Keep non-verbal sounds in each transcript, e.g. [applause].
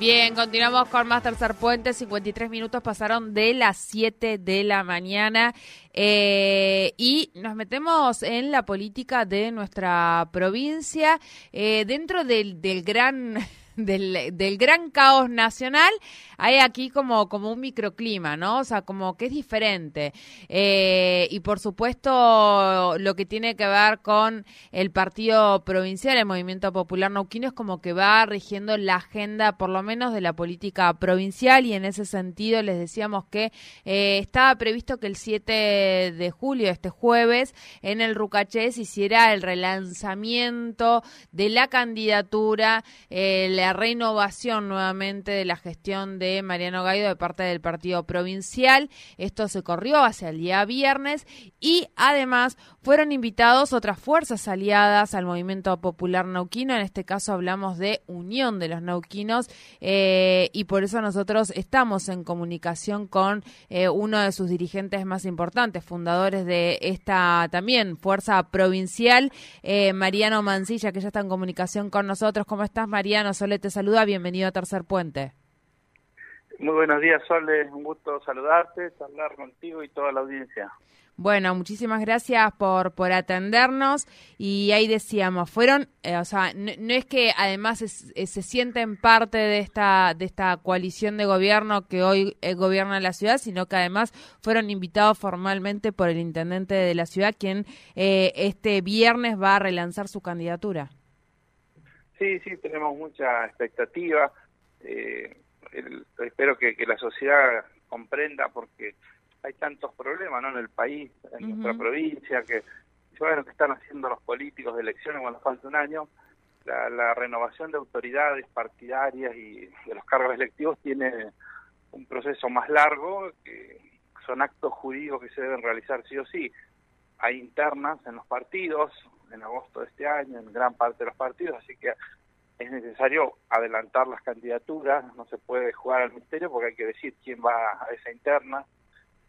Bien, continuamos con más Tercer Puente. 53 minutos pasaron de las 7 de la mañana. Eh, y nos metemos en la política de nuestra provincia. Eh, dentro del, del gran del, del, gran caos nacional, hay aquí como, como un microclima, ¿no? O sea, como que es diferente. Eh, y por supuesto, lo que tiene que ver con el partido provincial, el Movimiento Popular Nauquino, es como que va rigiendo la agenda, por lo menos, de la política provincial. Y en ese sentido, les decíamos que eh, estaba previsto que el 7 de julio, este jueves, en el Rucaché hiciera el relanzamiento de la candidatura, el la renovación nuevamente de la gestión de Mariano Gaido de parte del partido provincial. Esto se corrió hacia el día viernes y además fueron invitados otras fuerzas aliadas al movimiento popular nauquino. En este caso hablamos de Unión de los Nauquinos eh, y por eso nosotros estamos en comunicación con eh, uno de sus dirigentes más importantes, fundadores de esta también fuerza provincial, eh, Mariano Mancilla, que ya está en comunicación con nosotros. ¿Cómo estás, Mariano? Sole te saluda, bienvenido a Tercer Puente. Muy buenos días, Sole, un gusto saludarte, hablar contigo y toda la audiencia. Bueno, muchísimas gracias por, por atendernos y ahí decíamos, fueron, eh, o sea, no, es que además eh, se sienten parte de esta, de esta coalición de gobierno que hoy eh, gobierna la ciudad, sino que además fueron invitados formalmente por el intendente de la ciudad, quien este viernes va a relanzar su candidatura. Sí, sí, tenemos mucha expectativa. Eh, espero que, la sociedad comprenda porque hay tantos problemas ¿no? en el país, en nuestra provincia, que bueno, que están haciendo los políticos de elecciones cuando falta un año. La, renovación de autoridades partidarias y de los cargos electivos tiene un proceso más largo, que son actos jurídicos que se deben realizar sí o sí. Hay internas en los partidos, en agosto de este año en gran parte de los partidos, así que es necesario adelantar las candidaturas, no se puede jugar al misterio porque hay que decir quién va a esa interna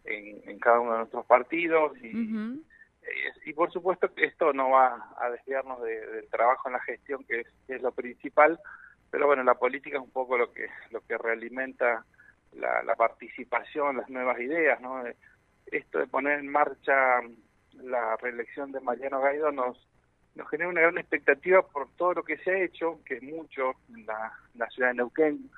en, cada uno de nuestros partidos y, eh, y, por supuesto que esto no va a desviarnos del trabajo en la gestión que es, lo principal, pero bueno, la política es un poco lo que lo que realimenta la, la participación, las nuevas ideas, ¿no? Esto de poner en marcha la reelección de Mariano Gaido nos nos genera una gran expectativa por todo lo que se ha hecho, que es mucho en la, ciudad de Neuquén,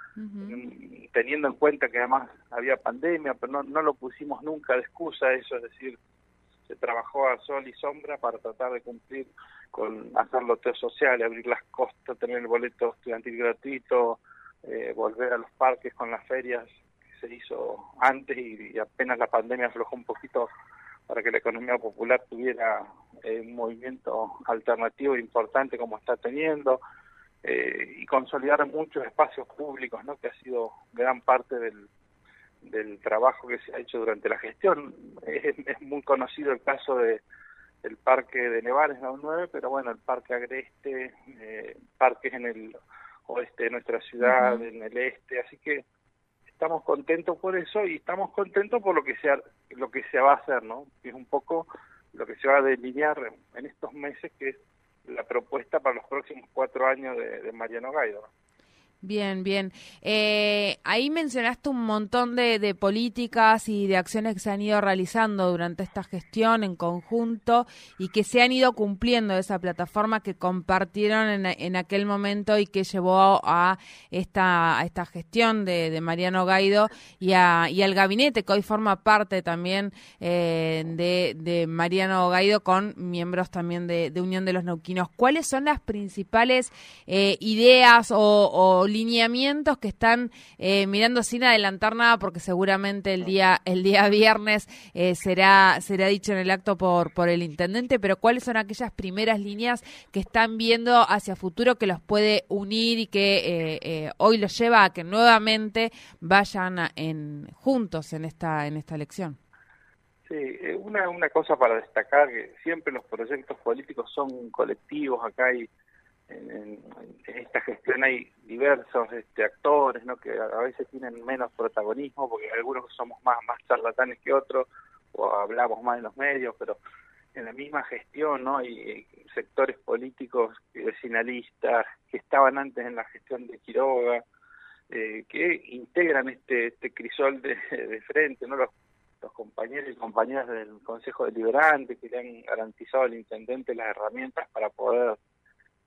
teniendo en cuenta que además había pandemia, pero no, no lo pusimos nunca de excusa eso, es decir, se trabajó a sol y sombra para tratar de cumplir con hacer lo social, abrir las costas, tener el boleto estudiantil gratuito, eh, volver a los parques con las ferias que se hizo antes y apenas la pandemia aflojó un poquito para que la economía popular tuviera eh, un movimiento alternativo importante como está teniendo eh, y consolidar muchos espacios públicos, ¿no? que ha sido gran parte del, del trabajo que se ha hecho durante la gestión. [laughs] Es, muy conocido el caso de el parque de Nevares, la 9, pero bueno, el parque Agreste, eh, parques en el oeste de nuestra ciudad, en el este, así que estamos contentos por eso y estamos contentos por lo que se lo que se va a hacer, ¿no? Que es un poco lo que se va a delinear en estos meses, que es la propuesta para los próximos cuatro años de, de Mariano Gaido. Bien, bien. Eh, ahí mencionaste un montón de, políticas y de acciones que se han ido realizando durante esta gestión en conjunto y que se han ido cumpliendo esa plataforma que compartieron en, aquel momento y que llevó a esta, esta gestión de, Mariano Gaido y, al gabinete que hoy forma parte también eh, de, Mariano Gaido con miembros también de, Unión de los Neuquinos. ¿Cuáles son las principales eh, ideas o, o lineamientos que están eh, mirando sin adelantar nada porque seguramente el día el día [laughs] viernes eh, será será dicho en el acto por por el intendente pero cuáles son aquellas primeras líneas que están viendo hacia futuro que los puede unir y que eh, hoy los lleva a que nuevamente vayan en juntos en esta en esta elección Sí, eh, una, una cosa para destacar, que siempre los proyectos políticos son colectivos, acá hay, en, esta gestión hay diversos este, actores, ¿no? que a veces tienen menos protagonismo, porque algunos somos más, más charlatanes que otros, o hablamos más en los medios, pero en la misma gestión, ¿no? Hay sectores políticos vecinalistas que estaban antes en la gestión de Quiroga, eh, que integran este, este crisol de, de frente, ¿no? Los los compañeros y compañeras del Consejo Deliberante que le han garantizado al intendente las herramientas para poder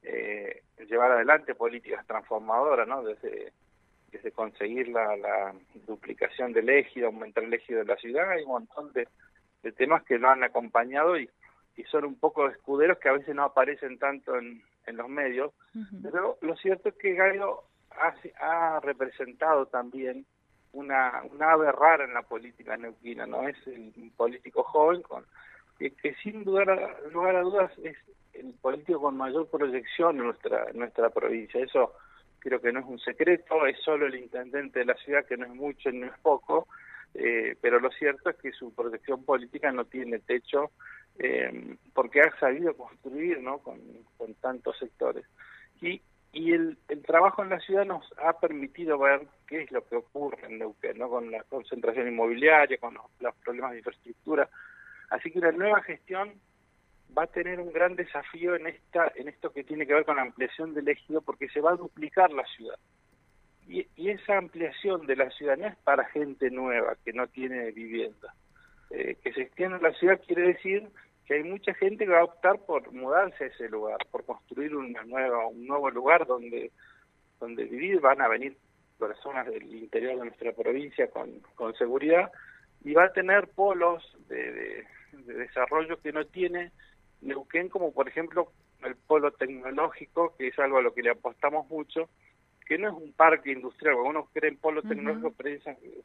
eh, llevar adelante políticas transformadoras, ¿no? Desde, desde conseguir la, la duplicación del ejido, aumentar el ejido de la ciudad, hay un montón de, temas que lo han acompañado y, y son un poco escuderos que a veces no aparecen tanto en, en los medios, pero lo cierto es que Gallo ha, ha representado también una, una ave rara en la política neuquina, ¿no? Es un político joven con que, sin lugar a, lugar a dudas es el político con mayor proyección en nuestra, nuestra provincia. Eso creo que no es un secreto, es solo el intendente de la ciudad, que no es mucho y no es poco, eh, pero lo cierto es que su proyección política no tiene techo eh, porque ha sabido construir ¿no? con, tantos sectores. Y y el, el, trabajo en la ciudad nos ha permitido ver qué es lo que ocurre en Neuquén, ¿no? con la concentración inmobiliaria, con los, problemas de infraestructura. Así que la nueva gestión va a tener un gran desafío en esta en esto que tiene que ver con la ampliación del ejido, porque se va a duplicar la ciudad. Y, esa ampliación de la ciudad no es para gente nueva que no tiene vivienda. Eh, que se extienda la ciudad quiere decir que hay mucha gente que va a optar por mudarse a ese lugar, por construir una nueva, un nuevo lugar donde, donde vivir, van a venir personas del interior de nuestra provincia con, con seguridad y va a tener polos de, de, desarrollo que no tiene Neuquén, como por ejemplo el polo tecnológico, que es algo a lo que le apostamos mucho, que no es un parque industrial, cuando uno cree en polo tecnológico,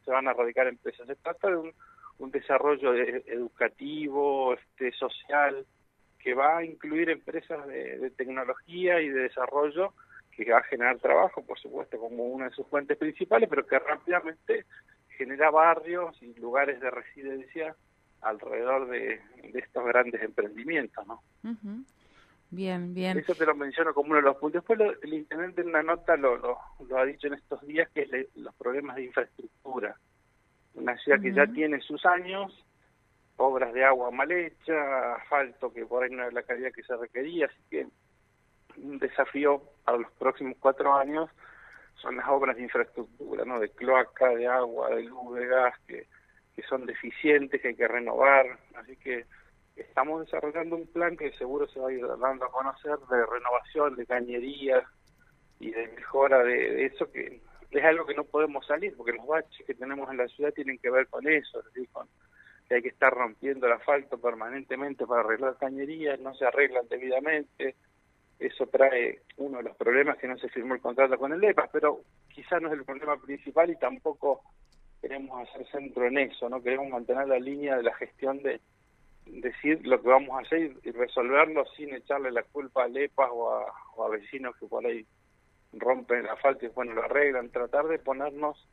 se van a radicar empresas. Se trata de un, un desarrollo educativo, este, social, que va a incluir empresas de, tecnología y de desarrollo que va a generar trabajo, por supuesto, como una de sus fuentes principales, pero que rápidamente genera barrios y lugares de residencia alrededor de, estos grandes emprendimientos, ¿no? Bien, bien. Eso te lo menciono como uno de los puntos. Después el intendente en una nota lo, lo, ha dicho en estos días, que es los problemas de infraestructura una ciudad que ya tiene sus años, obras de agua mal hecha, asfalto que por ahí no es la calidad que se requería, así que un desafío para los próximos cuatro años son las obras de infraestructura, ¿no? de cloaca, de agua, de luz, de gas, que, que son deficientes, que hay que renovar, así que estamos desarrollando un plan que seguro se va a ir dando a conocer de renovación, de cañerías y de mejora de eso que es algo que no podemos salir, porque los baches que tenemos en la ciudad tienen que ver con eso, es decir, con que hay que estar rompiendo el asfalto permanentemente para arreglar cañerías, no se arreglan debidamente, eso trae uno de los problemas que no se firmó el contrato con el EPAS, pero quizás no es el problema principal y tampoco queremos hacer centro en eso, no queremos mantener la línea de la gestión de decir lo que vamos a hacer y resolverlo sin echarle la culpa al EPAS o a, o a vecinos que por ahí rompen la falta y bueno lo arreglan, tratar de ponernos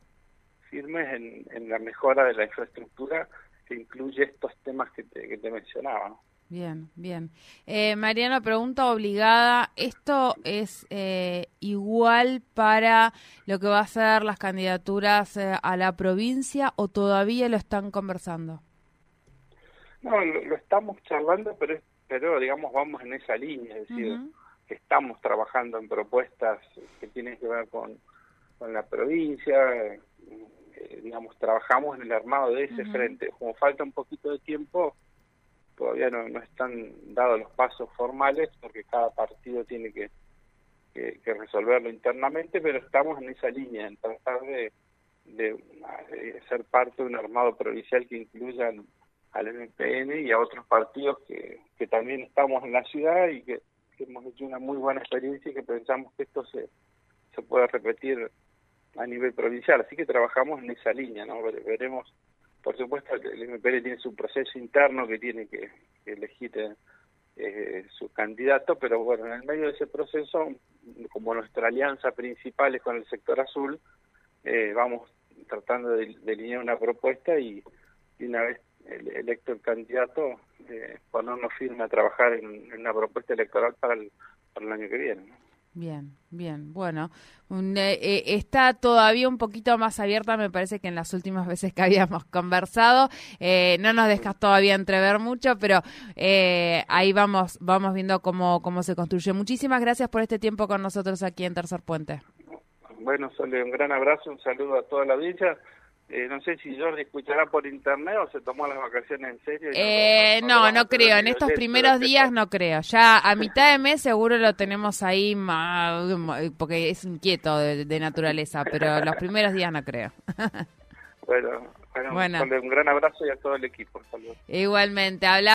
firmes en, en la mejora de la infraestructura que incluye estos temas que te, que te mencionaba. Bien, bien. Eh, Mariano, pregunta obligada. ¿Esto es eh, igual para lo que va a ser las candidaturas eh, a la provincia o todavía lo están conversando? No, lo, estamos charlando, pero, pero digamos vamos en esa línea, es decir, estamos trabajando en propuestas que tienen que ver con, con la provincia, eh, digamos, trabajamos en el armado de ese frente. Como falta un poquito de tiempo, todavía no, no están dados los pasos formales porque cada partido tiene que, que, resolverlo internamente, pero estamos en esa línea, en tratar de, de, ser parte de un armado provincial que incluya al MPN y a otros partidos que, que también estamos en la ciudad y que hemos hecho una muy buena experiencia y que pensamos que esto se, se puede repetir a nivel provincial. Así que trabajamos en esa línea, ¿no? Veremos, por supuesto, el MPL tiene su proceso interno que tiene que, elegir eh, su candidato, pero bueno, en el medio de ese proceso, como nuestra alianza principal es con el sector azul, eh, vamos tratando de delinear una propuesta y, una vez electo el candidato, de ponernos firme a trabajar en, una propuesta electoral para el, para el año que viene. Bien, bien. Bueno, eh, eh, está todavía un poquito más abierta, me parece que en las últimas veces que [laughs] habíamos conversado. Eh, no nos dejas todavía entrever mucho, pero ahí vamos, vamos viendo cómo, cómo se construye. Muchísimas gracias por este tiempo con nosotros aquí en Tercer Puente. Bueno, Sole, un gran abrazo, un saludo a toda la villa eh, no sé si Jordi escuchará por internet o se tomó las vacaciones en serio. Eh, no, no, creo. En estos primeros días no creo. Ya a mitad de mes seguro lo tenemos ahí porque es inquieto de, naturaleza, pero los primeros días no creo. bueno, bueno, un gran abrazo y a todo el equipo. Igualmente, habla